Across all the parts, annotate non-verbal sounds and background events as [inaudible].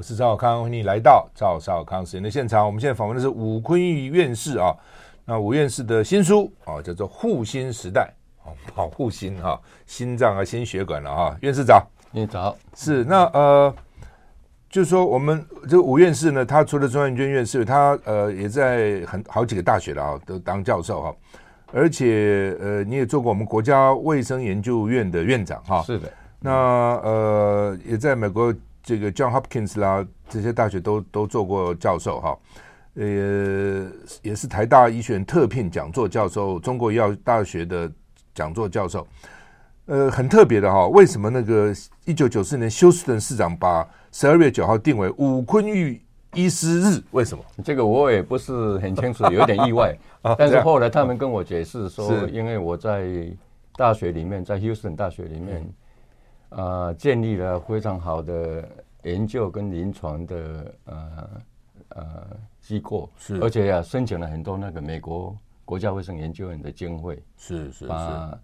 我是赵少康，欢迎你来到赵少康时间的现场。我们现在访问的是武坤玉院士啊，那武院士的新书啊叫做《护心时代》啊，保护心哈、啊，心脏啊，心血管了啊。院士早，你早。是那呃，就是说我们这个武院士呢，他除了中央研究院院士，他呃也在很好几个大学了啊，都当教授哈、啊，而且呃你也做过我们国家卫生研究院的院长哈。啊、是的。那呃也在美国。这个 John Hopkins 啦，这些大学都都做过教授哈，呃，也是台大医学院特聘讲座教授，中国医药大学的讲座教授，呃，很特别的哈。为什么那个一九九四年休斯顿市长把十二月九号定为武坤玉医师日？为什么？这个我也不是很清楚，有点意外。[laughs] 但是后来他们跟我解释说，因为我在大学里面，在休斯顿大学里面。啊、呃，建立了非常好的研究跟临床的呃呃机构，是，而且呀、啊，申请了很多那个美国国家卫生研究院的经费，是是是，把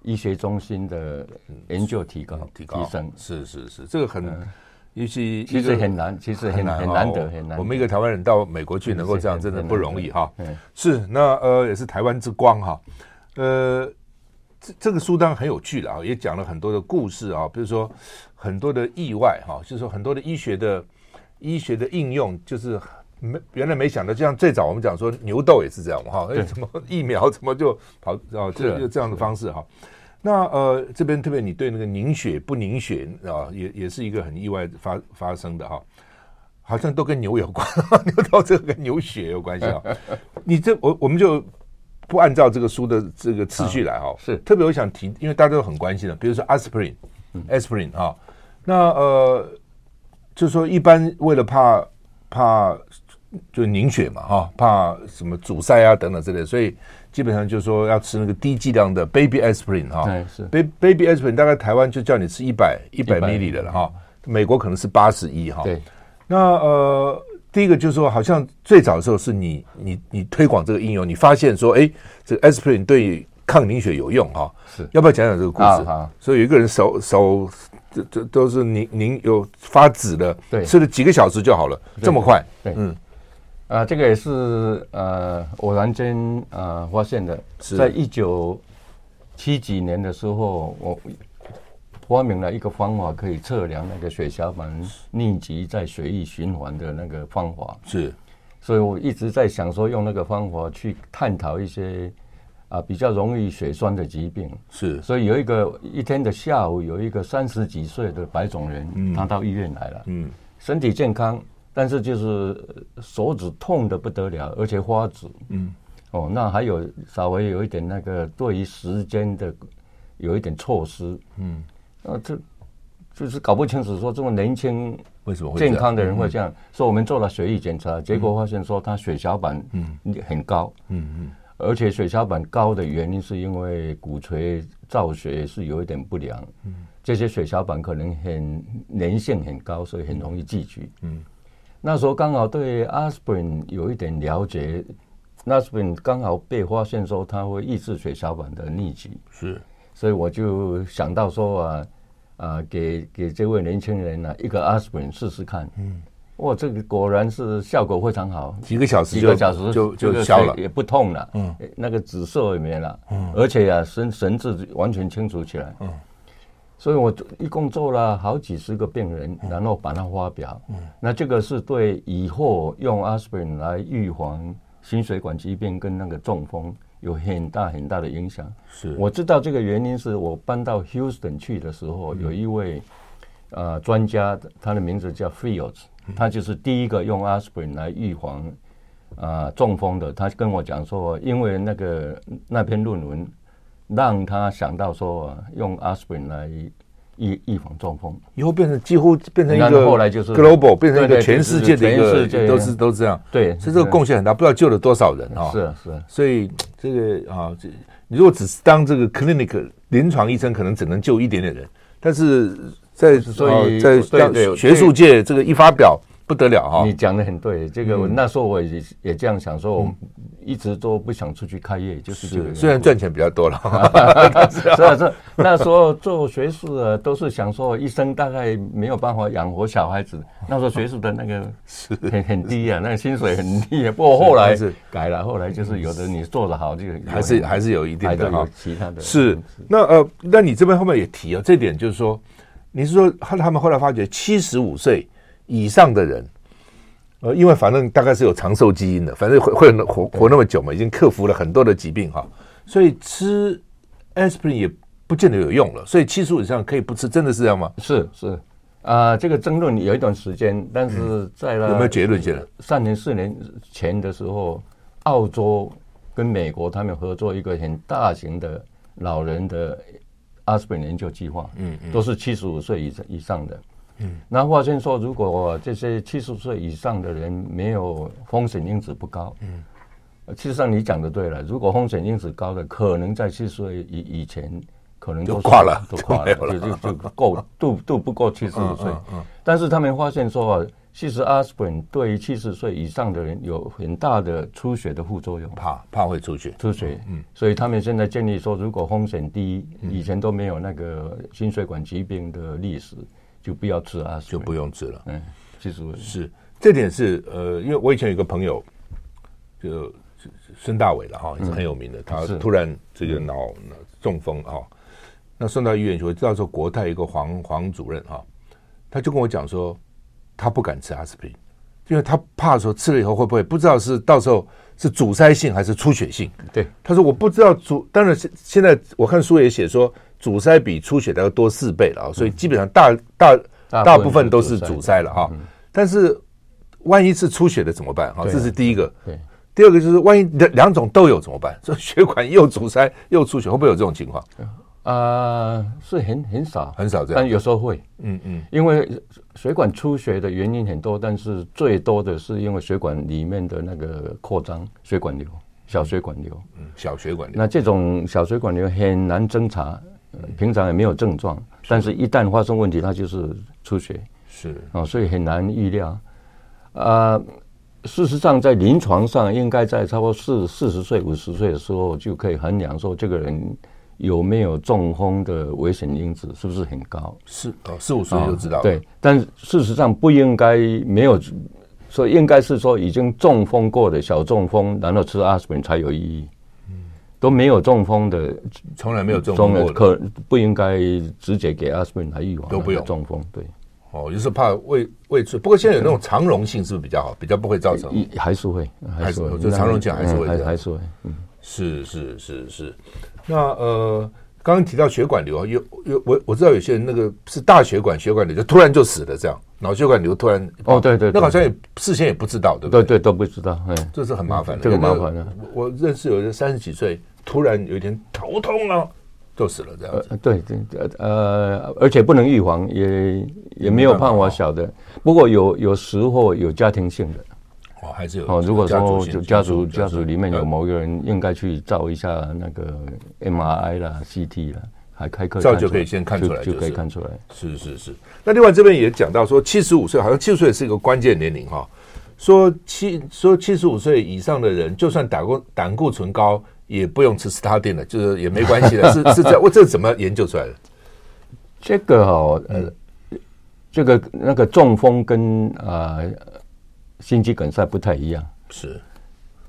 医学中心的研究提高提高。提升，是是是，这个很，呃、尤其其实很难，其实很难很难得很难。我们一个台湾人到美国去能够这样，真的不容易哈。是，那呃也是台湾之光哈，呃。这这个书当然很有趣了啊，也讲了很多的故事啊，比如说很多的意外哈，就是说很多的医学的医学的应用，就是没原来没想到，就像最早我们讲说牛痘也是这样哈，哎，怎么疫苗怎么就跑啊，这就这样的方式哈。那呃这边特别你对那个凝血不凝血啊，也也是一个很意外发发生的哈，好像都跟牛有关，[laughs] 牛痘这个跟牛血有关系啊。你这我我们就。不按照这个书的这个次序来哈，是。特别我想提，因为大家都很关心的，比如说 aspirin，aspirin 哈，那呃，就是说一般为了怕怕就凝血嘛哈，怕什么阻塞啊等等之类，所以基本上就是说要吃那个低剂量的 baby aspirin 哈，对是。Baby aspirin 大概台湾就叫你吃一百一百 milli 的了哈，美国可能是八十一哈，对，那呃。第一个就是说，好像最早的时候是你你你推广这个应用，你发现说，哎，这个 aspirin 对抗凝血有用哈，是要不要讲讲这个故事？啊、所以有一个人手手这这都是凝凝有发紫的，对，吃了几个小时就好了，对这么快？对，嗯，啊，这个也是呃偶然间呃发现的，是在一九七几年的时候我。发明了一个方法，可以测量那个血小板逆集在血液循环的那个方法。是，所以我一直在想说，用那个方法去探讨一些啊比较容易血栓的疾病。是，所以有一个一天的下午，有一个三十几岁的白种人，他到医院来了。嗯，身体健康，但是就是手指痛的不得了，而且花指。嗯，哦，那还有稍微有一点那个对于时间的有一点措施。嗯。啊，这就是搞不清楚，说这么年轻为什么健康的人会这样？说我们做了血液检查，结果发现说他血小板嗯。很高，嗯嗯，而且血小板高的原因是因为骨髓造血是有一点不良，嗯，这些血小板可能很粘性很高，所以很容易寄居，嗯，那时候刚好对阿司匹林有一点了解，阿司匹林刚好被发现说它会抑制血小板的密集，是。所以我就想到说啊啊，给给这位年轻人呢、啊、一个阿司匹林试试看。嗯，哇，这个果然是效果非常好，几个小时几个小时就就消了，也不痛了。嗯，那个紫色也没了。嗯，而且啊神神志完全清楚起来。嗯，所以我一共做了好几十个病人，然后把它发表。嗯，那这个是对以后用阿司匹林来预防心血管疾病跟那个中风。有很大很大的影响。是，我知道这个原因是我搬到 Houston 去的时候，有一位呃专家，他的名字叫 Fields，他就是第一个用 Aspirin 来预防啊中风的。他跟我讲说，因为那个那篇论文让他想到说用 Aspirin 来预预防中风，以后变成几乎变成一个后来就是 global 变成一个全世界的一个都是都这样。对，所以这个贡献很大，不知道救了多少人啊！是啊是啊，所以。这个啊，这你如果只是当这个 clinic 临床医生，可能只能救一点点人，但是在所以在学术界这个一发表，不不得了哈。你讲的很对，这个我那时候我也也这样想说，我一直都不想出去开业，就是这个。虽然赚钱比较多了，[laughs] 是啊是那时候做学术的都是想说，一生大概没有办法养活小孩子。那时候学术的那个是很很低啊，那个薪水很低啊。不过后来是改了，后来就是有的你做的好，就还是还是有一定的哈。其他的是那呃，那你这边后面也提了这点，就是说。你是说，他他们后来发觉，七十五岁以上的人，呃，因为反正大概是有长寿基因的，反正会会活活那么久嘛，已经克服了很多的疾病哈，所以吃 aspirin 也不见得有用了。所以七十五以上可以不吃，真的是这样吗？是是啊、呃，这个争论有一段时间，但是在了、嗯、有没有结论？现在三年四年前的时候，澳洲跟美国他们合作一个很大型的老人的。阿斯匹林研究计划，嗯嗯，都是七十五岁以上以上的，嗯，那发现说，如果这些七十岁以上的人没有风险因子不高，嗯，事实上你讲的对了，如果风险因子高的，可能在七十岁以以前可能都挂了，都挂了，就就就够 [laughs] 度度不够七十五岁，但是他们发现说。其实阿斯匹林对于七十岁以上的人有很大的出血的副作用，怕怕会出血，出血。嗯，所以他们现在建议说，如果风险低，以前都没有那个心血管疾病的历史，就不要吃阿斯，就不用吃了。嗯，其实是这点是呃，因为我以前有个朋友，就孙大伟了哈，也是很有名的，他突然这个脑中风啊，那送到医院去，我知道说国泰一个黄黄主任哈，他就跟我讲说。他不敢吃阿司匹林，因为他怕说吃了以后会不会不知道是到时候是阻塞性还是出血性。对，他说我不知道阻，当然现现在我看书也写说阻塞比出血的要多四倍了啊，所以基本上大大大部分都是阻塞了哈。但是万一是出血的怎么办？哈，这是第一个。对，第二个就是万一两两种都有怎么办？[laughs] 说血管又阻塞又出血，会不会有这种情况？啊，是很很少，很少这样，但有时候会，嗯嗯，因为血管出血的原因很多，但是最多的是因为血管里面的那个扩张，血管瘤，小血管瘤，嗯，小血管瘤。那这种小血管瘤很难侦查，平常也没有症状，但是一旦发生问题，它就是出血，是啊，所以很难预料。啊，事实上在临床上，应该在差不多四四十岁、五十岁的时候就可以衡量说这个人。有没有中风的危险因子？是不是很高？是哦，四五岁就知道。对，但事实上不应该没有，所以应该是说已经中风过的小中风，然后吃阿司匹林才有意义。嗯，都没有中风的，从来没有中风可不应该直接给阿司匹林来预防。都不用中风，对。哦，就是怕胃胃出。不过现在有那种肠溶性，是不是比较好？比较不会造成？还是会，还是会，就肠溶性还是会，还是会。嗯，是是是是。那呃，刚刚提到血管瘤，有有我我知道有些人那个是大血管血管瘤，就突然就死了，这样脑血管瘤突然哦，对对，那好像也事先也不知道，对不对？对对都不知道，哎，这是很麻烦的，这个麻烦的。我认识有人三十几岁，突然有一天头痛了，就死了，这样子。对对呃，而且不能预防，也也没有办法晓得。不过有有时候有家庭性的。哦，还是有哦。如果说就家族家族里面有某个人，应该去照一下那个 MRI 啦、CT 啦，还开课照就可以先看出来，就可以看出来。是是是。那另外这边也讲到说，七十五岁好像七十岁是一个关键年龄哈。说七说七十五岁以上的人，就算胆固胆固醇高，也不用吃斯他汀了，就是也没关系的。是是这样，[laughs] 我这怎么研究出来的？这个哦呃，这个那个中风跟啊。心肌梗塞不太一样，是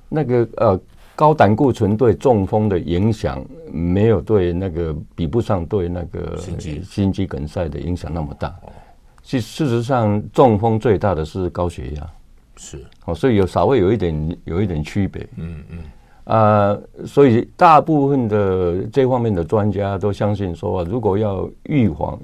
那个呃高胆固醇对中风的影响没有对那个比不上对那个心肌心肌梗塞的影响那么大。其事实上，中风最大的是高血压，是哦，所以有稍微有一点有一点区别。嗯嗯啊，所以大部分的这方面的专家都相信说，如果要预防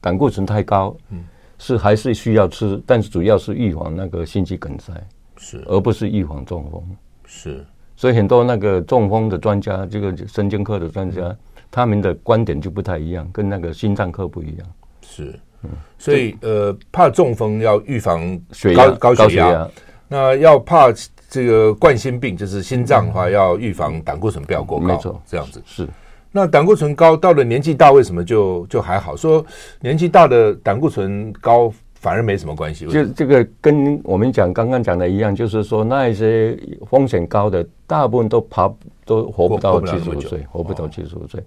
胆固醇太高，嗯。是还是需要吃，但是主要是预防那个心肌梗塞，是。而不是预防中风，是。所以很多那个中风的专家，这个神经科的专家，他们的观点就不太一样，跟那个心脏科不一样。是，嗯，所以呃，怕中风要预防高高血压，那要怕这个冠心病，就是心脏的话，要预防胆固醇不要过高，没错，这样子是。那胆固醇高到了年纪大，为什么就就还好？说年纪大的胆固醇高反而没什么关系。就这个跟我们讲刚刚讲的一样，就是说那一些风险高的，大部分都爬都活不到七十五岁，活不到七十五岁。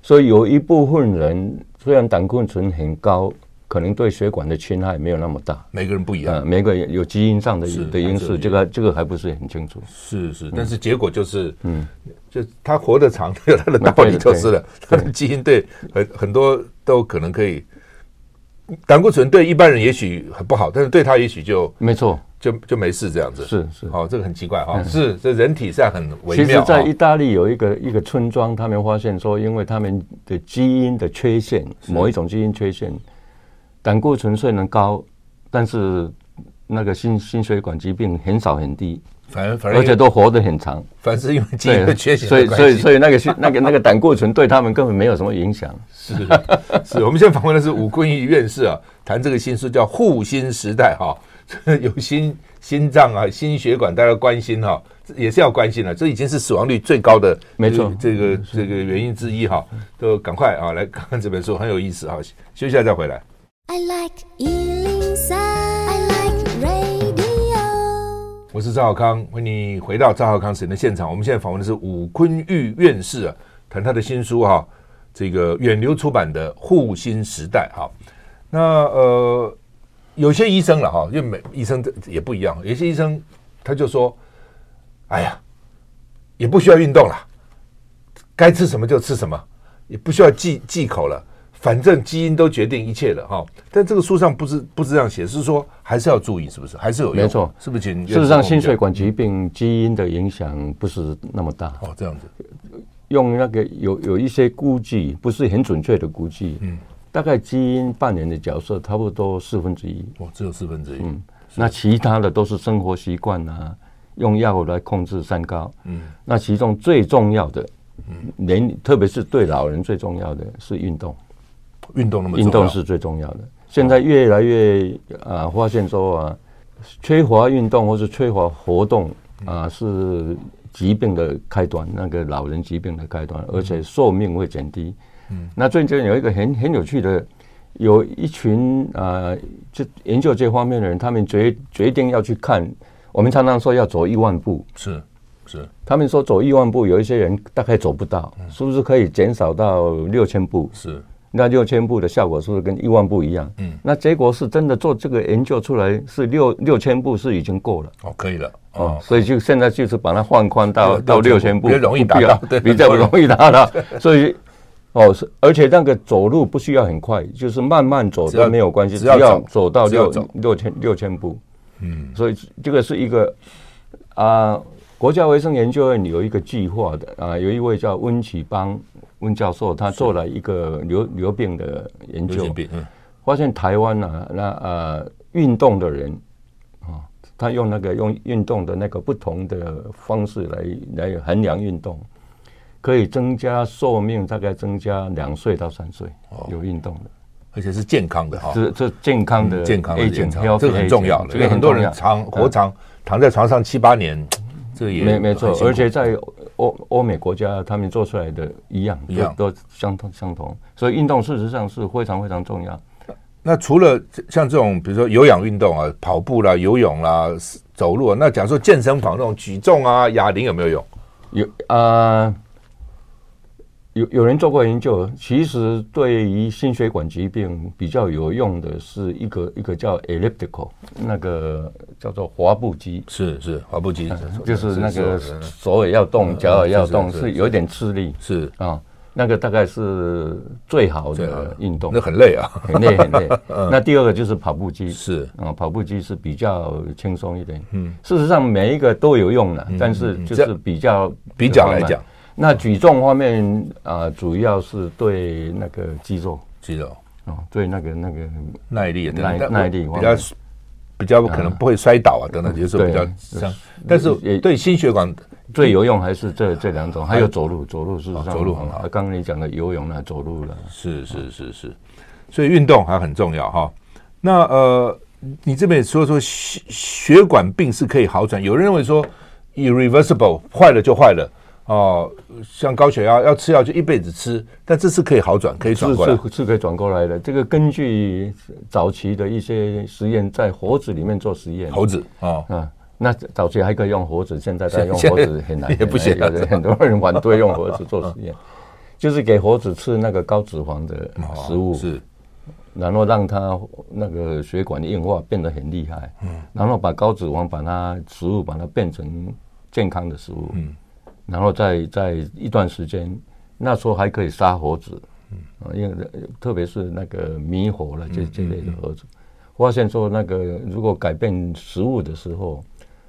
所以有一部分人虽然胆固醇很高。可能对血管的侵害没有那么大，每个人不一样，呃、每个人有基因上的的因素，这个这个还不是很清楚。是是，但是结果就是，嗯，就他活得长，有他的道理就是了。他的基因对很很多都可能可以，胆固醇对一般人也许很不好，但是对他也许就没错，就就没事这样子。是是，哦，这个很奇怪哈、哦，是这人体上很微妙。其实，在意大利有一个一个村庄，他们发现说，因为他们的基因的缺陷，某一种基因缺陷。胆固醇虽然高，但是那个心心血管疾病很少很低，反而反而而且都活得很长。反是因为基因缺陷，所以所以所以那个那个那个胆固醇对他们根本没有什么影响。是是，我们现在访问的是武坤玉院士啊，谈这个新书叫《护心时代》哈，[laughs] 有心心脏啊、心血管大家关心哈，也是要关心的。这已经是死亡率最高的，没错，这个这个原因之一哈，都赶快啊来看看这本书，很有意思哈。休息一下再回来。I like 103, I like radio。我是赵浩康，欢迎你回到赵浩康时间的现场。我们现在访问的是武昆玉院士啊，谈他的新书哈，这个远流出版的《护心时代》哈。那呃，有些医生了哈，因为每医生也不一样，有些医生他就说：“哎呀，也不需要运动了，该吃什么就吃什么，也不需要忌忌口了。”反正基因都决定一切了哈，但这个书上不是不是这样写，是说还是要注意，是不是？还是有用？没错，是不是？事实上，心血管疾病基因的影响不是那么大哦。这样子，用那个有有一些估计，不是很准确的估计，嗯，大概基因扮演的角色差不多四分之一。哦，只有四分之一。嗯，那其他的都是生活习惯啊，用药来控制三高。嗯，那其中最重要的，嗯，年特别是对老人最重要的是运动。运动那么运动是最重要的。现在越来越啊，发现说啊，缺乏运动或是缺乏活动啊，是疾病的开端，那个老人疾病的开端，而且寿命会减低。嗯，那最近有一个很很有趣的，有一群啊，就研究这方面的人，他们决决定要去看。我们常常说要走一万步，是是，他们说走一万步，有一些人大概走不到，是不是可以减少到六千步？是。那六千步的效果是不是跟一万步一样？嗯，那结果是真的做这个研究出来是六六千步是已经够了哦，可以了哦，所以就现在就是把它放宽到到六千步，比较容易达到，对，比较容易达到。所以哦，是而且那个走路不需要很快，就是慢慢走都没有关系，只要走到六六千六千步。嗯，所以这个是一个啊，国家卫生研究院有一个计划的啊，有一位叫温启邦。温教授他做了一个流流病的研究，发现台湾啊，那呃运动的人啊，他用那个用运动的那个不同的方式来来衡量运动，可以增加寿命，大概增加两岁到三岁。有运动的，而且是健康的哈，这这健康的健康的健康，这个很重要的，因为很多人长活长躺在床上七八年。这也没没错，而且在欧欧美国家，他们做出来的一样，一样都相同相同。所以运动事实上是非常非常重要。那除了像这种，比如说有氧运动啊，跑步啦、游泳啦、走路啊，那假如说健身房那种举重啊、哑铃有没有用？有啊。呃有有人做过研究，其实对于心血管疾病比较有用的是一个一个叫 elliptical，那个叫做滑步机，是是滑步机，就是那个手也要动，脚也要动，是有点吃力，是。啊，那个大概是最好的运动，那很累啊，很累很累。[laughs] 那第二个就是跑步机，是。啊，跑步机是比较轻松一点。嗯，事实上每一个都有用的，但是就是比较比较来讲。那举重方面啊，主要是对那个肌肉，肌肉哦，对那个那个耐力，耐耐力比较比较可能不会摔倒啊等等，就是比较像。但是也对心血管最有用还是这这两种，还有走路，走路是走路很好。刚刚你讲的游泳了，走路了，是是是是，所以运动还很重要哈。那呃，你这边说说血血管病是可以好转，有人认为说 irreversible 坏了就坏了。哦，像高血压要吃药就一辈子吃，但这是可以好转，可以转过来，是是可以转过来的。这个根据早期的一些实验，在猴子里面做实验，猴子啊，嗯，那早期还可以用猴子，现在在用 [laughs] 猴子很难，也不行，很多人反对用猴子做实验，[laughs] 就是给猴子吃那个高脂肪的食物，是。然后让它那个血管硬化变得很厉害，嗯，然后把高脂肪把它食物把它变成健康的食物，嗯，然后在在一段时间，那时候还可以杀猴子，嗯，因为特别是那个迷猴了这这类的猴子，发现说那个如果改变食物的时候，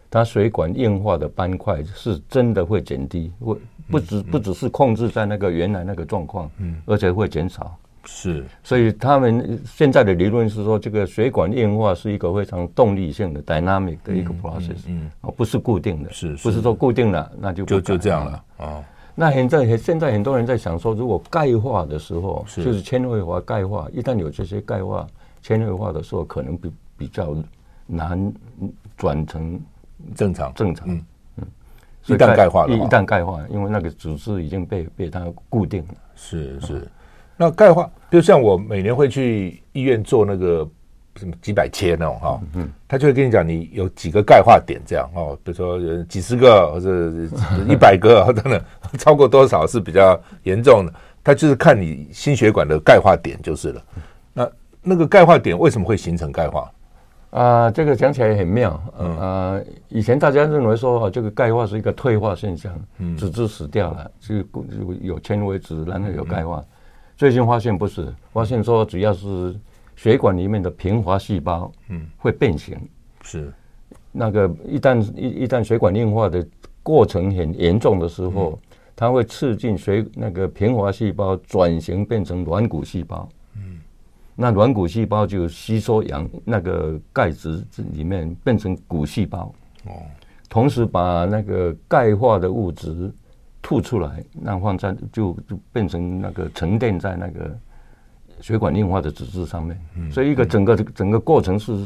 它水管硬化的斑块是真的会减低，会不只不只是控制在那个原来那个状况，嗯，而且会减少。是，所以他们现在的理论是说，这个血管硬化是一个非常动力性的 dynamic 的一个 process，嗯，哦，不是固定的，是，不是说固定了那就就就这样了啊。那现在现在很多人在想说，如果钙化的时候，就是纤维化钙化，一旦有这些钙化纤维化的时候，可能比比较难转成正常。正常，嗯。嗯，一旦钙化了，一旦钙化，因为那个组织已经被被它固定了，是是。那钙化，比如像我每年会去医院做那个什么几百千那种哈，嗯，他就会跟你讲，你有几个钙化点这样哦，比如说几十个或者一百个等等，超过多少是比较严重的，他就是看你心血管的钙化点就是了。那那个钙化点为什么会形成钙化？啊，这个讲起来也很妙，嗯啊，以前大家认为说啊，这个钙化是一个退化现象，嗯，组织死掉了，就有纤维质，然后有钙化。最近发现不是，发现说主要是血管里面的平滑细胞，嗯，会变形，是。那个一旦一一旦血管硬化的过程很严重的时候，它会刺激血那个平滑细胞转型变成软骨细胞，嗯，那软骨细胞就吸收氧那个钙质里面变成骨细胞，哦，同时把那个钙化的物质。吐出来，那放在就就变成那个沉淀在那个血管硬化的脂质上面，嗯、所以一个整个整个过程是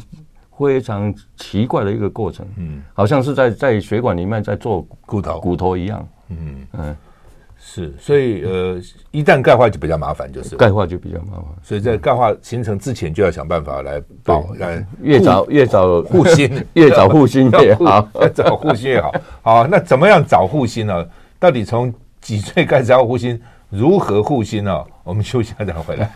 非常奇怪的一个过程，嗯，好像是在在血管里面在做骨头。骨头一样，嗯。嗯，是，所以呃，一旦钙化就比较麻烦，就是。钙化就比较麻烦，所以在钙化形成之前就要想办法来保来越早越早护心，[laughs] 越早护心越好，[laughs] 越早护心越好。好，那怎么样早护心呢？到底从几岁开始要护心？如何护心呢？[laughs] 我们休息一下再回来。[laughs]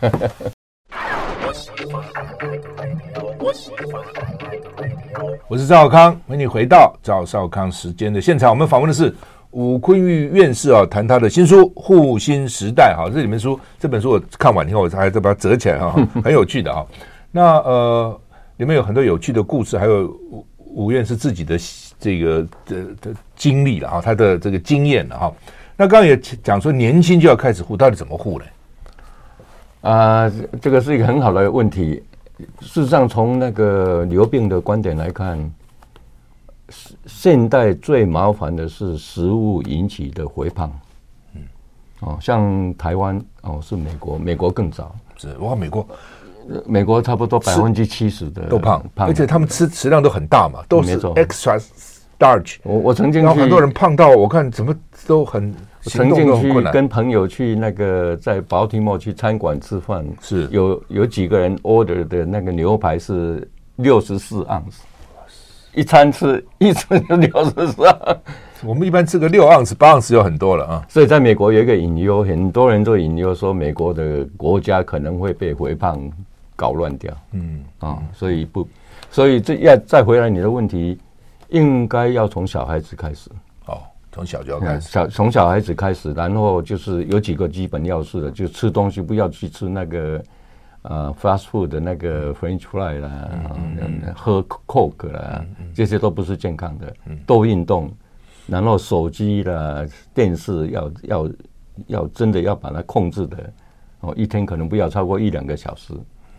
我是赵康，欢迎你回到赵少康时间的现场。我们访问的是吴昆玉院士啊，谈他的新书《护心时代》哈。这里面书这本书我看完以后，我还在把它折起来哈，[laughs] 很有趣的哈。那呃，里面有很多有趣的故事，还有吴吴院士自己的。这个的的经历了哈，他的这个经验了哈。那刚刚也讲说，年轻就要开始护，到底怎么护呢？啊，这个是一个很好的问题。事实上，从那个流病的观点来看，现代最麻烦的是食物引起的肥胖。嗯，哦，像台湾哦，是美国，美国更早。是哇，美国。美国差不多百分之七十的都胖，胖，而且他们吃食量都很大嘛，都是 extra starch。我我曾经然后很多人胖到我看怎么都很曾经去跟朋友去那个在 Baltimore 去餐馆吃饭，是有有几个人 order 的那个牛排是六十四盎司，一餐吃一餐就六十四盎。我们一般吃个六盎司八盎司就很多了啊。所以在美国有一个隐忧，很多人都隐忧说美国的国家可能会被肥胖。搞乱掉，嗯啊，所以不，所以这要再回来你的问题，应该要从小孩子开始，哦，从小就要开始，小从小孩子开始，然后就是有几个基本要素的，就吃东西不要去吃那个呃 fast food 的那个 French fry 啦，喝 Coke 啦，这些都不是健康的，多运动，然后手机啦、电视要要要真的要把它控制的，哦，一天可能不要超过一两个小时。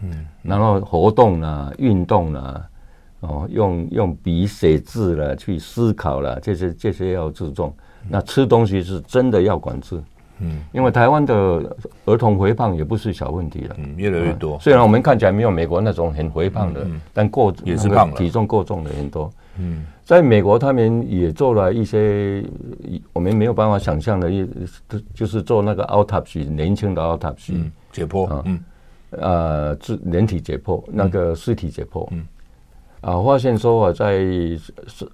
嗯，然后活动啦、运动啦，哦，用用笔写字了，去思考了，这些这些要注重。那吃东西是真的要管制，嗯，因为台湾的儿童肥胖也不是小问题了，嗯，越来越多。虽然我们看起来没有美国那种很肥胖的，但过也是胖，体重过重的很多。嗯，在美国他们也做了一些我们没有办法想象的，一就是做那个 autopsy 年轻的 autopsy 解剖，嗯，呃，人体解剖，那个尸体解剖，嗯，啊，发现说啊，在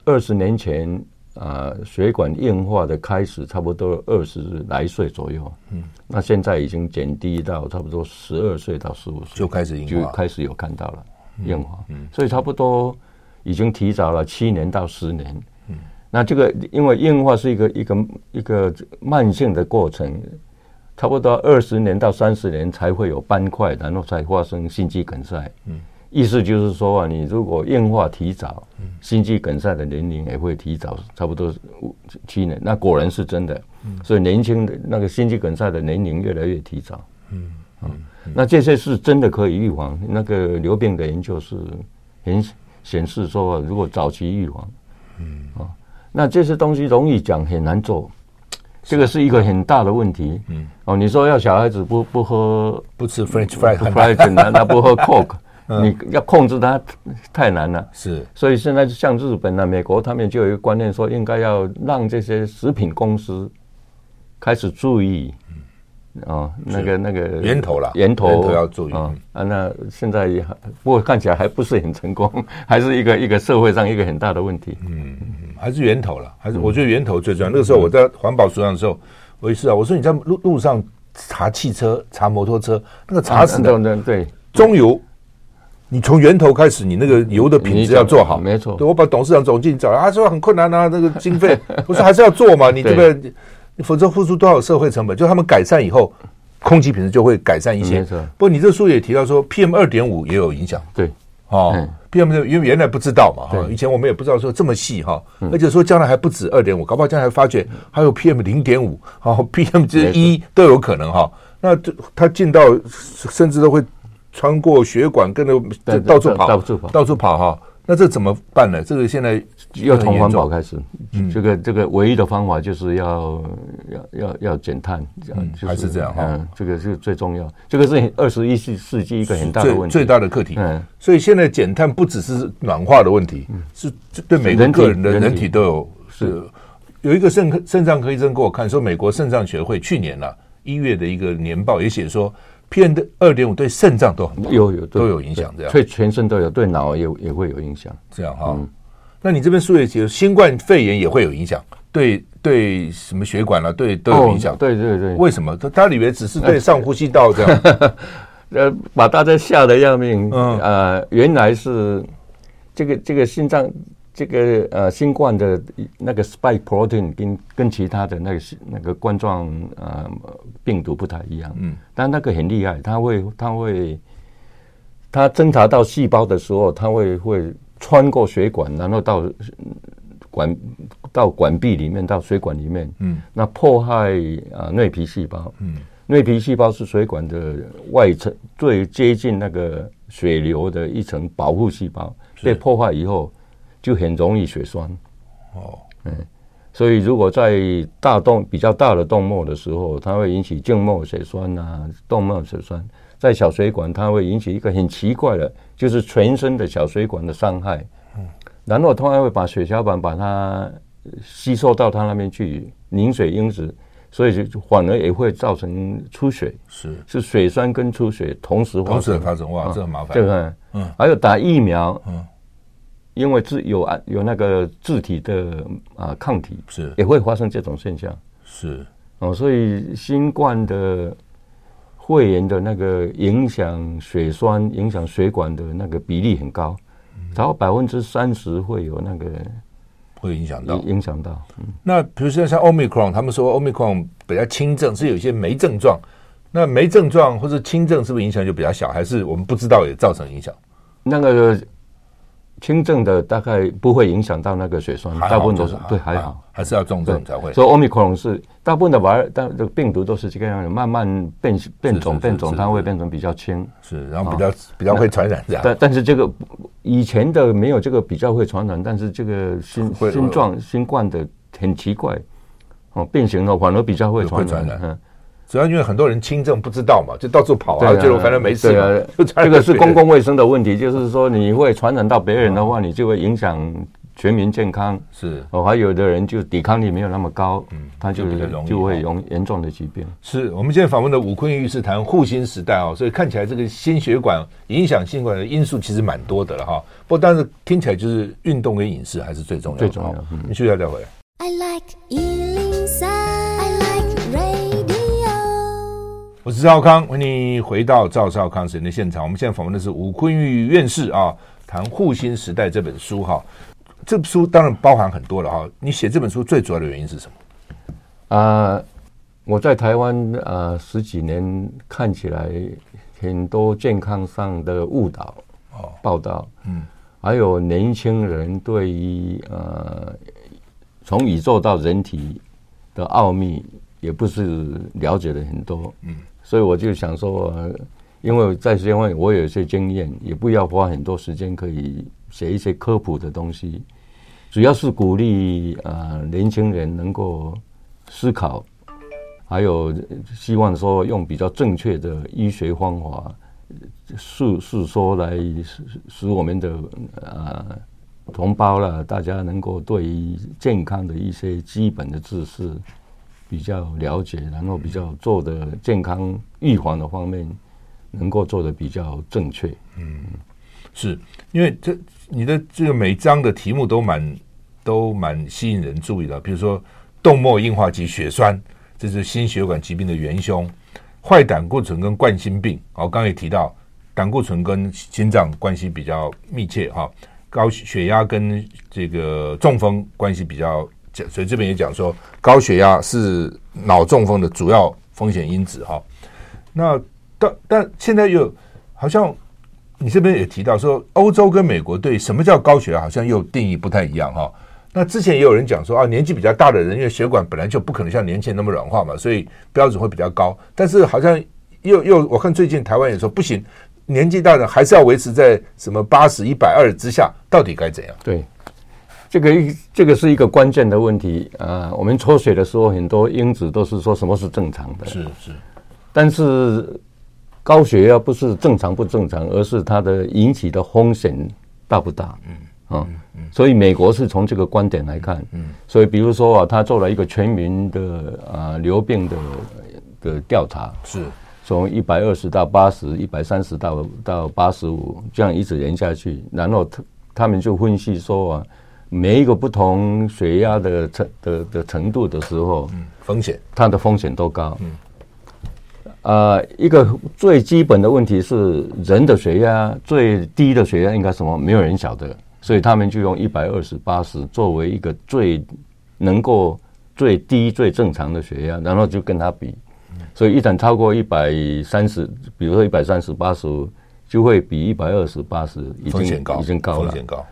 二十年前。啊，血管硬化的开始差不多二十来岁左右，嗯，那现在已经减低到差不多十二岁到十五岁就开始硬化，就开始有看到了硬化，嗯，所以差不多已经提早了七年到十年，嗯，那这个因为硬化是一个一个一个慢性的过程，差不多二十年到三十年才会有斑块，然后才发生心肌梗塞，嗯。意思就是说啊，你如果硬化提早，心肌梗塞的年龄也会提早，差不多五七年。那果然是真的，所以年轻的那个心肌梗塞的年龄越来越提早。嗯嗯，那这些是真的可以预防。那个流病的研究是很显示说，如果早期预防，嗯啊，那这些东西容易讲，很难做。这个是一个很大的问题。嗯哦，你说要小孩子不不喝不吃 French fry，不 French 那那不喝 [laughs] Coke。你要控制他太难了，是，所以现在像日本啊、美国，他们就有一个观念，说应该要让这些食品公司开始注意，啊，那个那个源头了，源头要注意啊。那现在也不过看起来还不是很成功，还是一个一个社会上一个很大的问题。嗯，还是源头了，还是我觉得源头最重要。那个时候我在环保署上的时候，我也是啊，我说你在路路上查汽车、查摩托车，那个查死的，对，中油。你从源头开始，你那个油的品质要做好。没错，对，我把董事长总经理找啊，说很困难啊，那个经费，[laughs] 我说还是要做嘛，你这个，否则付出多少社会成本？就他们改善以后，空气品质就会改善一些。不过你这书也提到说，PM 二点五也有影响。对，哦，PM 因为原来不知道嘛，哈，以前我们也不知道说这么细哈，而且说将来还不止二点五，搞不好将来还发觉还有 PM 零点五，[laughs] 好，PM 之一都有可能哈。那这它进到甚至都会。穿过血管，跟着到处跑，到处跑，到处跑哈。那这怎么办呢？这个现在要从环保开始。嗯，这个这个唯一的方法就是要要要要减碳，嗯，还是这样哈。嗯，这个是最重要，这个是二十一世世纪一个很大的问题，最大的课题。嗯，所以现在减碳不只是暖化的问题，是对每个个人的人体都有。是有一个肾肾脏科医生给我看说，美国肾脏学会去年啊一月的一个年报也写说。PM 的二点五对肾脏都很有有都有影响，这样对全身都有，对脑也也会有影响，这样哈。那你这边书也提，新冠肺炎也会有影响，对对什么血管啊，对都有影响。对对对，为什么？它它以为只是对上呼吸道这样，[laughs] 呃，把大家吓得要命。嗯呃，原来是这个这个心脏。这个呃，新冠的那个 spike protein 跟跟其他的那个那个冠状呃病毒不太一样，嗯，但那个很厉害，它会它会它侦查到细胞的时候，它会会穿过血管，然后到管到管壁里面，到血管里面，嗯，那迫害啊内皮细胞，嗯，内皮细胞是水管的外层最接近那个血流的一层保护细胞，被破坏以后。就很容易血栓，哦，嗯，所以如果在大动比较大的动脉的时候，它会引起静脉血栓啊，动脉血栓。在小水管，它会引起一个很奇怪的，就是全身的小水管的伤害。嗯，然后它还会把血小板把它吸收到它那边去凝水因子，所以就反而也会造成出血。是，是血栓跟出血同时同时发生，哇，这很麻烦。这个，嗯，还有打疫苗，嗯。因为自有啊有那个自体的啊抗体是也会发生这种现象是哦，所以新冠的肺炎的那个影响血栓、影响血管的那个比例很高，然后百分之三十会有那个会影响到影响到。嗯，那比如说像 Omicron，他们说 Omicron 比较轻症，是有些没症状。那没症状或者轻症是不是影响就比较小？还是我们不知道也造成影响？那个。轻症的大概不会影响到那个血栓，大部分都是对还好，还是要重症才会。所以奥密克戎是大部分的玩，但这个病毒都是这个样子，慢慢变变种变种，它会变成比较轻，是然后比较比较会传染这样。但但是这个以前的没有这个比较会传染，但是这个新新状新冠的很奇怪哦，变形了反而比较会传染。主要因为很多人轻症不知道嘛，就到处跑啊，就反正没事啊。[laughs] 这个是公共卫生的问题，就是说你会传染到别人的话，你就会影响全民健康是哦，还有的人就抵抗力没有那么高，嗯，他就就会容严重的疾病。是我们现在访问的武坤玉医师谈护心时代哦，所以看起来这个心血管影响心血管的因素其实蛮多的了哈。不过但是听起来就是运动跟饮食还是最重要的，最重要。你需要再回来。I like 我是赵康，欢迎回到赵少康时间的现场。我们现在访问的是吴坤玉院士啊，谈《护心时代》这本书哈。这本书当然包含很多了哈。你写这本书最主要的原因是什么？啊，我在台湾啊十几年，看起来很多健康上的误导哦报道，嗯，还有年轻人对于呃。从宇宙到人体的奥秘，也不是了解的很多，嗯，所以我就想说，因为在时间方面我有一些经验，也不要花很多时间，可以写一些科普的东西，主要是鼓励啊年轻人能够思考，还有希望说用比较正确的医学方法，诉诉说来使使我们的啊。同胞了，大家能够对于健康的一些基本的知识比较了解，然后比较做的健康预防的方面能够做的比较正确。嗯，是因为这你的这个每章的题目都蛮都蛮吸引人注意的，比如说动脉硬化及血栓，这是心血管疾病的元凶；坏胆固醇跟冠心病，我刚刚也提到胆固醇跟心脏关系比较密切哈。高血压跟这个中风关系比较，所以这边也讲说，高血压是脑中风的主要风险因子哈。那但但现在又好像你这边也提到说，欧洲跟美国对什么叫高血压好像又定义不太一样哈。那之前也有人讲说啊，年纪比较大的人，因为血管本来就不可能像年轻人那么软化嘛，所以标准会比较高。但是好像又又我看最近台湾也说不行。年纪大的还是要维持在什么八十一百二之下，到底该怎样？对，这个这个是一个关键的问题啊、呃。我们抽血的时候，很多因子都是说什么是正常的，是是。但是高血压不是正常不正常，而是它的引起的风险大不大？嗯啊，所以美国是从这个观点来看，嗯。所以比如说啊，他做了一个全民的啊流病的的调查，是。从一百二十到八十，一百三十到到八十五，这样一直延下去，然后他他们就分析说啊，每一个不同血压的程的的程度的时候，嗯，风险，它的风险都高。嗯，啊，一个最基本的问题是人的血压最低的血压应该什么？没有人晓得，所以他们就用一百二十八十作为一个最能够最低最正常的血压，然后就跟他比。所以一旦超过一百三十，比如说一百三十八十五，就会比一百二十八十已经高已经高了。风险高。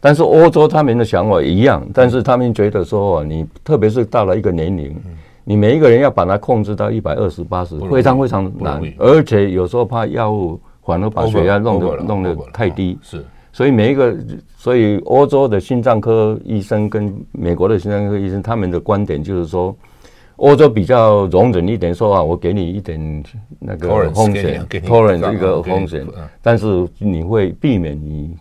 但是欧洲他们的想法一样，但是他们觉得说，你特别是到了一个年龄，你每一个人要把它控制到一百二十八十，非常非常难，而且有时候怕药物反而把血压弄得弄得太低。是，所以每一个，所以欧洲的心脏科医生跟美国的心脏科医生，他们的观点就是说。欧洲比较容忍一点，说啊，我给你一点那个风险，tolerance 一个风险，但是你会避免你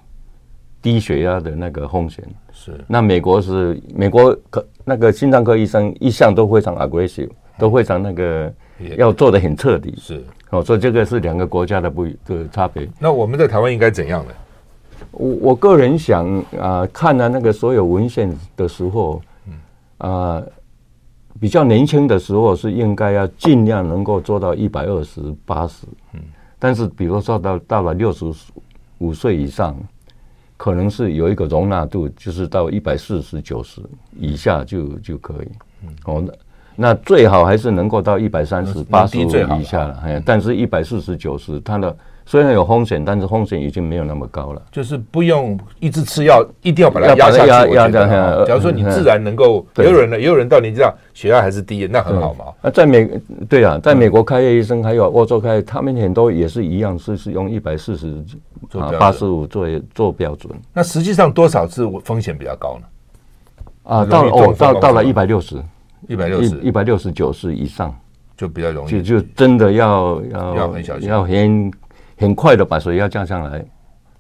低血压的那个风险。是。那美国是美国可那个心脏科医生一向都非常 aggressive，都非常那个要做的很彻底。是。哦，所以这个是两个国家的不的差别。那我们在台湾应该怎样呢？我我个人想啊，看了那个所有文献的时候，啊。比较年轻的时候是应该要尽量能够做到一百二十八十，嗯，但是比如说到到了六十五岁以上，可能是有一个容纳度，就是到一百四十九十以下就就可以，嗯，哦，那那最好还是能够到一百三十八十五以下了，哎，但是一百四十九十它的。虽然有风险，但是风险已经没有那么高了。就是不用一直吃药，一定要把它压下去。压压压。假如说你自然能够，也有人呢，也有人到你这样血压还是低，那很好嘛。那，在美对啊，在美国开业医生还有欧洲开业，他们很多也是一样，是是用一百四十啊八十五做做标准。那实际上多少次风险比较高呢？啊，到哦到到了一百六十，一百六十，一百六十九十以上就比较容易，就就真的要要要很小心，要很。很快的把血压降下来，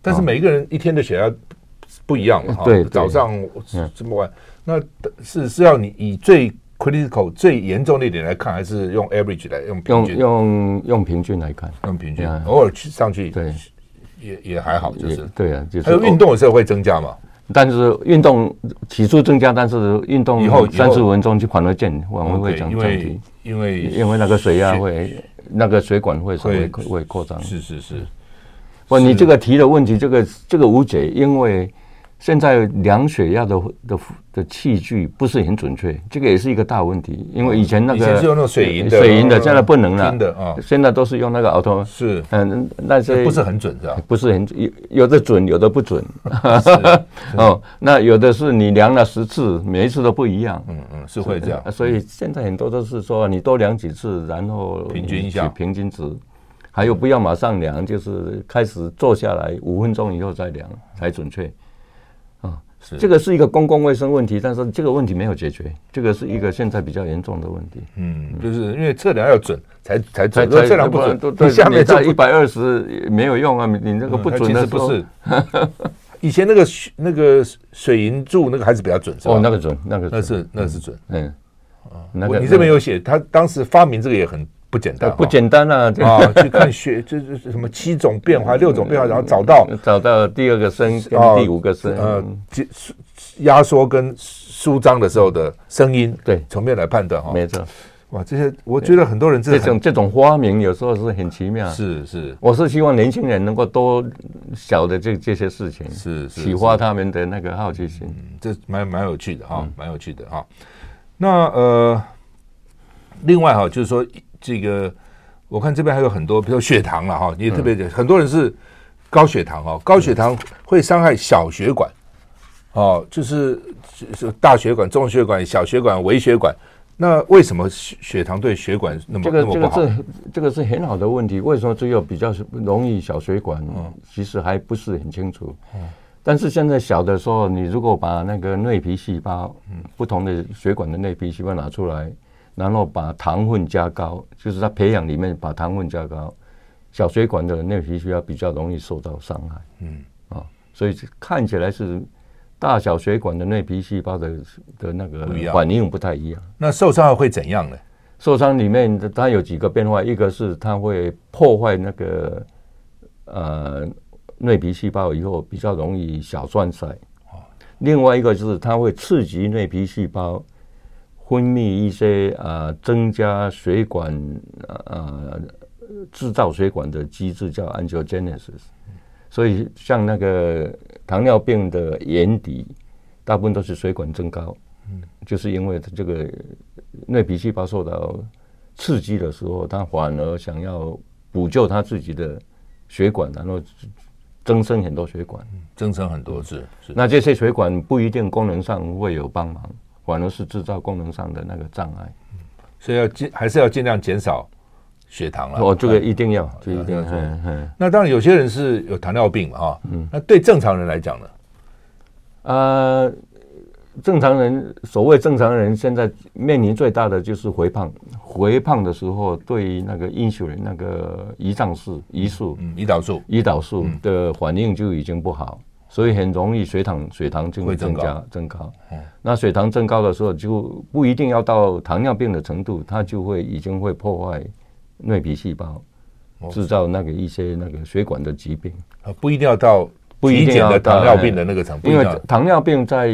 但是每一个人一天的血压不一样嘛，哈，对，早上这么晚，那是是要你以最 critical 最严重的一点来看，还是用 average 来用平均？用用用平均来看，用平均，偶尔去上去，对，也也还好，就是。对啊，就是还有运动的时候会增加嘛？但是运动起初增加，但是运动以后三十五分钟就反而减，往往会降降低，因为因为那个水压会那个水管会稍微会扩张，是是是。不，你这个提的问题，这个这个无解，因为。现在量血压的的的器具不是很准确，这个也是一个大问题。因为以前那个以前是用那个水银的，水银的现在不能了。真的啊，现在都是用那个 auto。是，嗯，那些不是很准，是吧？不是很有有的准，有的不准。[laughs] 哦，那有的是你量了十次，每一次都不一样。嗯嗯，是会这样。所以现在很多都是说，你多量几次，然后平均一下平均值。还有不要马上量，就是开始坐下来五分钟以后再量才准确。这个是一个公共卫生问题，但是这个问题没有解决，这个是一个现在比较严重的问题。嗯，就是因为测量要准才才准，测量不准，你下面在一百二十没有用啊！你那个不准的不是。[laughs] 以前那个那个水银柱那个还是比较准，哦，那个准，那个那是那是准。嗯，那个你这边有写，他当时发明这个也很。不简单，不简单啊！啊，[laughs] 去看血，这是什么七种变化、六种变化，然后找到找到第二个声跟第五个声，呃，压缩跟舒张的时候的声音，对，从面来判断哈。没错，哇，这些我觉得很多人这种这种发明有时候是很奇妙。是是，我是希望年轻人能够多晓得这这些事情，是启发他们的那个好奇心，这蛮蛮有趣的哈，蛮有趣的哈。那呃，另外哈，就是说。这个我看这边还有很多，比如血糖了哈，你也特别很多人是高血糖哦，高血糖会伤害小血管哦，就是是大血管、中血管、小血管、微血管。那为什么血糖对血管那么这个？这个是这个是很好的问题。为什么只有比较容易小血管？嗯，其实还不是很清楚。嗯，但是现在小的时候，你如果把那个内皮细胞，嗯，不同的血管的内皮细胞拿出来。然后把糖分加高，就是在培养里面把糖分加高，小血管的内皮需要比较容易受到伤害。嗯啊，所以看起来是大小血管的内皮细胞的的那个反应不太一样。那受伤会怎样呢？受伤里面它有几个变化，一个是它会破坏那个呃内皮细胞以后比较容易小栓塞。另外一个就是它会刺激内皮细胞。分泌一些啊，增加血管啊，制造血管的机制叫 angiogenesis。所以像那个糖尿病的眼底，大部分都是血管增高。嗯，就是因为这个内皮细胞受到刺激的时候，它反而想要补救它自己的血管，然后增生很多血管，增生很多是。那这些血管不一定功能上会有帮忙。反而是制造功能上的那个障碍，所以要尽还是要尽量减少血糖了。哦，这个一定要，这一定要。那当然，有些人是有糖尿病嘛，哈，嗯，那对正常人来讲呢？呃，正常人，所谓正常人，现在面临最大的就是肥胖。肥胖的时候，对于那个因素人那个胰脏素、胰素、胰岛素、胰岛素的反应就已经不好。所以很容易血糖血糖就会增加增高，那血糖增高的时候就不一定要到糖尿病的程度，它就会已经会破坏内皮细胞，制造那个一些那个血管的疾病。啊不一定要到不一定要到糖尿病的那个程度，因为糖尿病在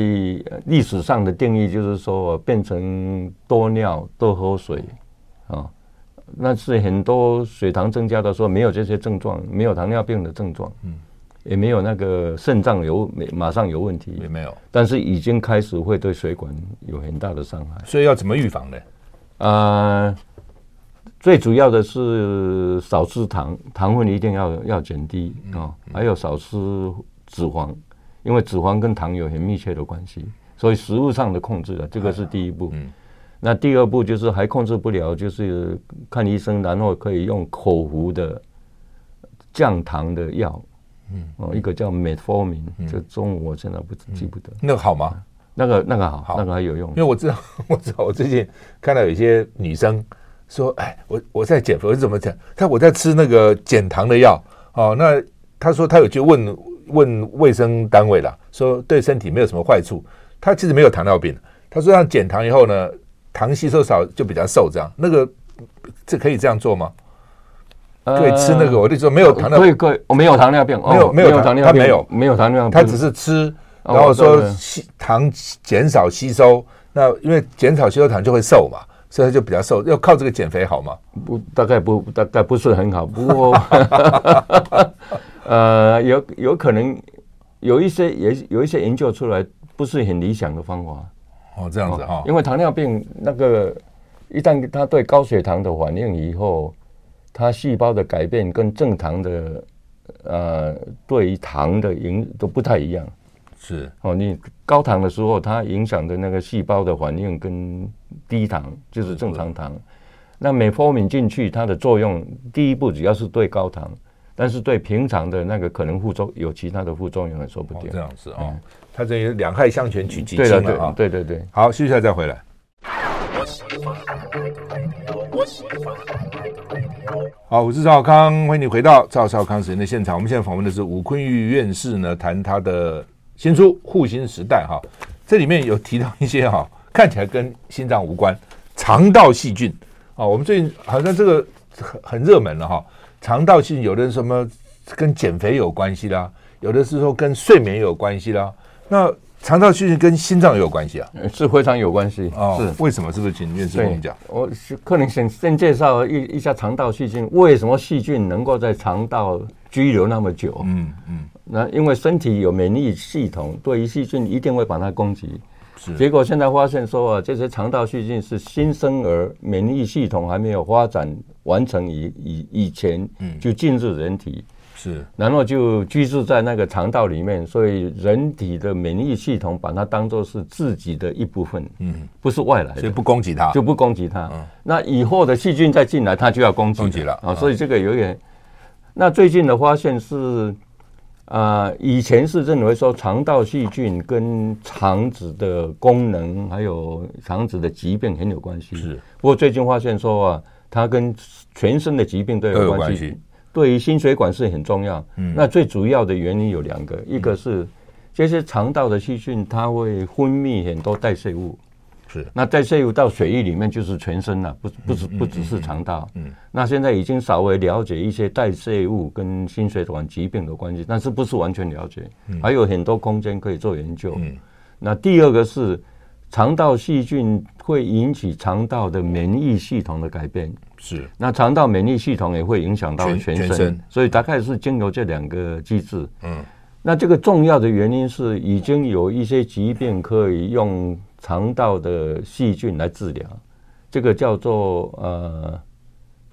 历史上的定义就是说变成多尿多喝水啊，那是很多血糖增加的时候没有这些症状，没有糖尿病的症状。嗯。也没有那个肾脏有没马上有问题，也没有，但是已经开始会对水管有很大的伤害，所以要怎么预防呢？啊、呃，最主要的是少吃糖，糖分一定要要减低啊、哦，还有少吃脂肪，因为脂肪跟糖有很密切的关系，所以食物上的控制啊，这个是第一步。嗯，那第二步就是还控制不了，就是看医生，然后可以用口服的降糖的药。嗯，哦，一个叫 Metformin，这中文我现在不记不得。那个好吗？那个那个好，那个还有用。因为我知道，[laughs] 我知道，我最近看到有一些女生说：“哎，我我在减肥，我怎么讲？她我在吃那个减糖的药。”哦，那她说她有去问问卫生单位了，说对身体没有什么坏处。她其实没有糖尿病，她说让减糖以后呢，糖吸收少就比较瘦，这样那个这可以这样做吗？可以吃那个，我就说没有糖尿病，可以可以，我没有糖尿病，没有没有糖尿病，他没有。没有糖尿病，他只是吃，然后说吸糖减少吸收，那因为减少吸收糖就会瘦嘛，所以他就比较瘦，要靠这个减肥好吗？不，大概不大概不是很好，不过 [laughs] 呃有有可能有一些也有一些研究出来不是很理想的方法。哦，这样子哈，因为糖尿病那个一旦他对高血糖的反应以后。它细胞的改变跟正常的，呃，对于糖的影都不太一样。是哦，你高糖的时候，它影响的那个细胞的反应跟低糖就是正常糖。那美福敏进去，它的作用第一步主要是对高糖，但是对平常的那个可能副作有其他的副作用也说不定。这样子啊，它这里两害相权取其轻了啊。对对对，好，休息一下再回来。好，我是赵康，欢迎你回到赵少康时间的现场。我们现在访问的是吴昆玉院士呢，谈他的新书《护心时代》哈，这里面有提到一些哈，看起来跟心脏无关，肠道细菌啊。我们最近好像这个很很热门了哈，肠道细菌有的什么跟减肥有关系啦，有的是说跟睡眠有关系啦，那。肠道细菌跟心脏有关系啊，是非常有关系哦。是为什么？是不是请院士跟我们讲？我是可能先先介绍一一下肠道细菌，为什么细菌能够在肠道居留那么久？嗯嗯，那因为身体有免疫系统，对于细菌一定会把它攻击。是，结果现在发现说啊，这些肠道细菌是新生儿免疫系统还没有发展完成以以以前，嗯，就进入人体。是，然后就居住在那个肠道里面，所以人体的免疫系统把它当做是自己的一部分，嗯，不是外来的，所以不攻击它，就不攻击它。嗯，那以后的细菌再进来，它就要攻击，攻击了啊。所以这个有点。那最近的发现是，啊，以前是认为说肠道细菌跟肠子的功能还有肠子的疾病很有关系，是。不过最近发现说啊，它跟全身的疾病都有关系。对于心血管是很重要，嗯，那最主要的原因有两个，一个是这些肠道的细菌，它会分泌很多代谢物，是，那代谢物到血液里面就是全身了，不不只不只是肠道，嗯，那现在已经稍微了解一些代谢物跟心血管疾病的关系，但是不是完全了解，还有很多空间可以做研究，嗯，那第二个是肠道细菌会引起肠道的免疫系统的改变。是，那肠道免疫系统也会影响到全身，所以大概是经由这两个机制。嗯，那这个重要的原因是，已经有一些疾病可以用肠道的细菌来治疗，这个叫做呃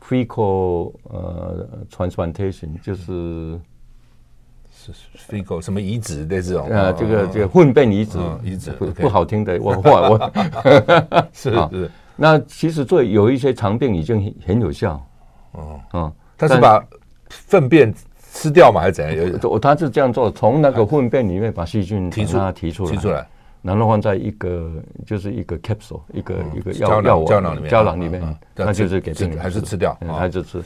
，fecal 呃 transplantation，就是是 fecal 什么移植的这种啊，这个这个粪便移植，移植不不好听的，我我我。是 [laughs] 是。那其实做有一些肠病已经很有效，哦，嗯，他是把粪便吃掉嘛？还是怎样？有，他是这样做，从那个粪便里面把细菌提出，提出来，提出来，然后放在一个就是一个 capsule，一个一个药药胶囊里面，胶囊里面，那就是给病人还是吃掉，还是吃。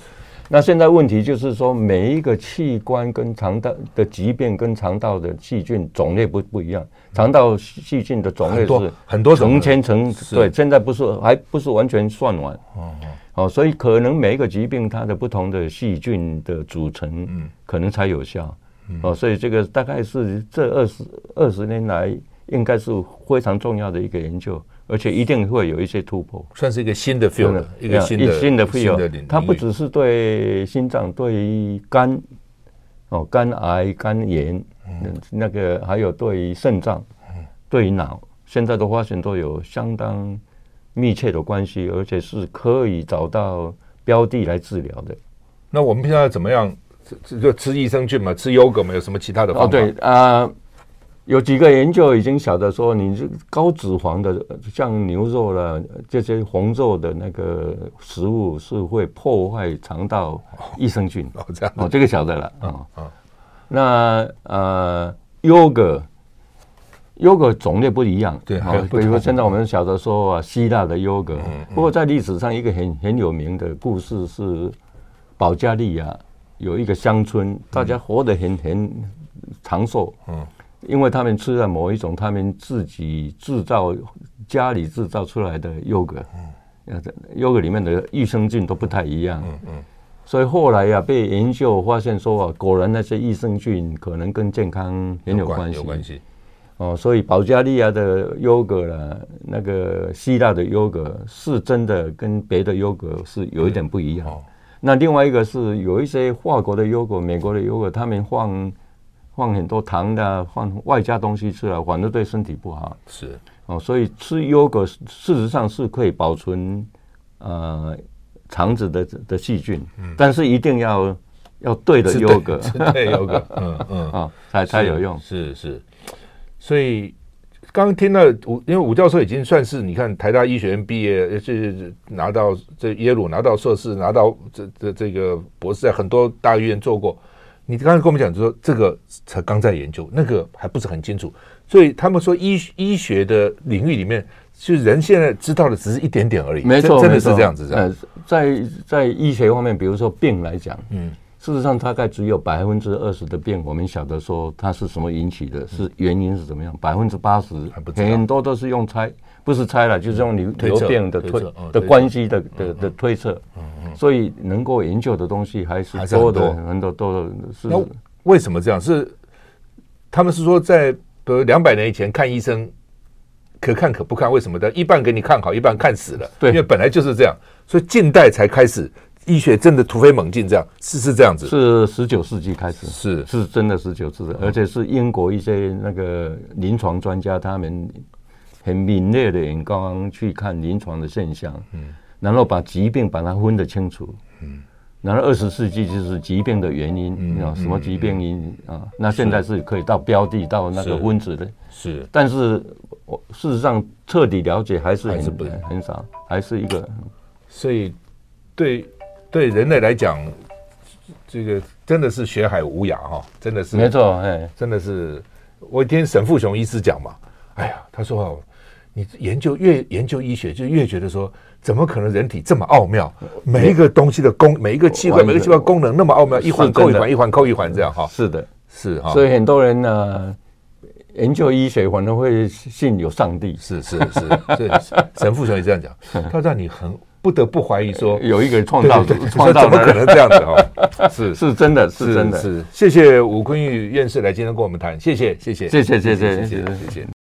那现在问题就是说，每一个器官跟肠道的疾病跟肠道的细菌种类不不一样，肠道细菌的种类是很多成千成对，现在不是还不是完全算完。哦哦，所以可能每一个疾病它的不同的细菌的组成，嗯，可能才有效。哦，所以这个大概是这二十二十年来应该是非常重要的一个研究。而且一定会有一些突破，算是一个新的 field，一个新的新的 field。它不只是对心脏、对肝，哦，肝癌、肝炎，嗯那个还有对于肾脏，对于脑，现在的发现都有相当密切的关系，而且是可以找到标的来治疗的。那我们平常要怎么样？就就吃益生菌嘛，吃优格嘛有什么其他的方法？哦，对啊。有几个研究已经晓得说，你这高脂肪的，像牛肉了这些红肉的那个食物是会破坏肠道益生菌。哦，这样哦，这个晓得了啊。啊，那呃，，yogurt yogurt 种类不一样。对，比如说现在我们晓得说啊，希腊的优格。不过在历史上一个很很有名的故事是，保加利亚有一个乡村，大家活得很很。长寿。嗯，因为他们吃了某一种他们自己制造家里制造出来的优格，嗯，优格里面的益生菌都不太一样。嗯嗯，所以后来呀、啊，被研究发现说啊，果然那些益生菌可能跟健康很有关系。有关系。哦，所以保加利亚的优格啦，那个希腊的优格是真的跟别的优格是有一点不一样。哦、那另外一个是有一些法国的优格、美国的优格，他们放放很多糖的，放外加东西吃了，反正对身体不好。是哦，所以吃优格事实上是可以保存呃肠子的的细菌，嗯、但是一定要要对的优格，对优格，[laughs] 嗯嗯啊，才才有用。是是。所以刚刚听到吴，因为吴教授已经算是你看台大医学院毕业，是拿到这耶鲁拿到硕士，拿到这这这个博士，在很多大医院做过。你刚才跟我们讲，就说这个才刚在研究，那个还不是很清楚。所以他们说医医学的领域里面，就是人现在知道的只是一点点而已。没错，真的是这样子。呃，在在医学方面，比如说病来讲，嗯。事实上，大概只有百分之二十的病，我们晓得说它是什么引起的，是原因是怎么样。百分之八十很多都是用猜，不是猜了，就是用流流变的推的关系的的的推测。所以能够研究的东西还是多的，很多都是。那为什么这样？是他们是说，在比如两百年以前看医生可看可不看，为什么的？一半给你看好，一半看死了。对，因为本来就是这样，所以近代才开始。医学真的突飞猛进，这样是是这样子，是十九世纪开始，是是真的十九世纪，而且是英国一些那个临床专家，他们很敏锐的眼光去看临床的现象，嗯，然后把疾病把它分得清楚，嗯，然后二十世纪就是疾病的原因，嗯，啊，什么疾病因啊？那现在是可以到标的到那个分子的，是，但是我事实上彻底了解还是很很少，还是一个，所以对。对人类来讲，这个真的是学海无涯哈，真的是没错，哎，真的是。我听沈富雄医师讲嘛，哎呀，他说哦，你研究越研究医学，就越觉得说，怎么可能人体这么奥妙？每一个东西的功，每一个器官，每个器官功能那么奥妙，一环扣一环，一环扣一环，这样哈。是的，是哈。所以很多人呢，研究医学反而会信有上帝。是是是，所以沈富雄也这样讲，[laughs] 他让你很。不得不怀疑说有一个人创造的，创造怎么可能这样子哦？[laughs] 是是真的，是真的。是谢谢吴坤玉院士来今天跟我们谈，谢谢谢谢谢谢谢谢谢谢谢谢。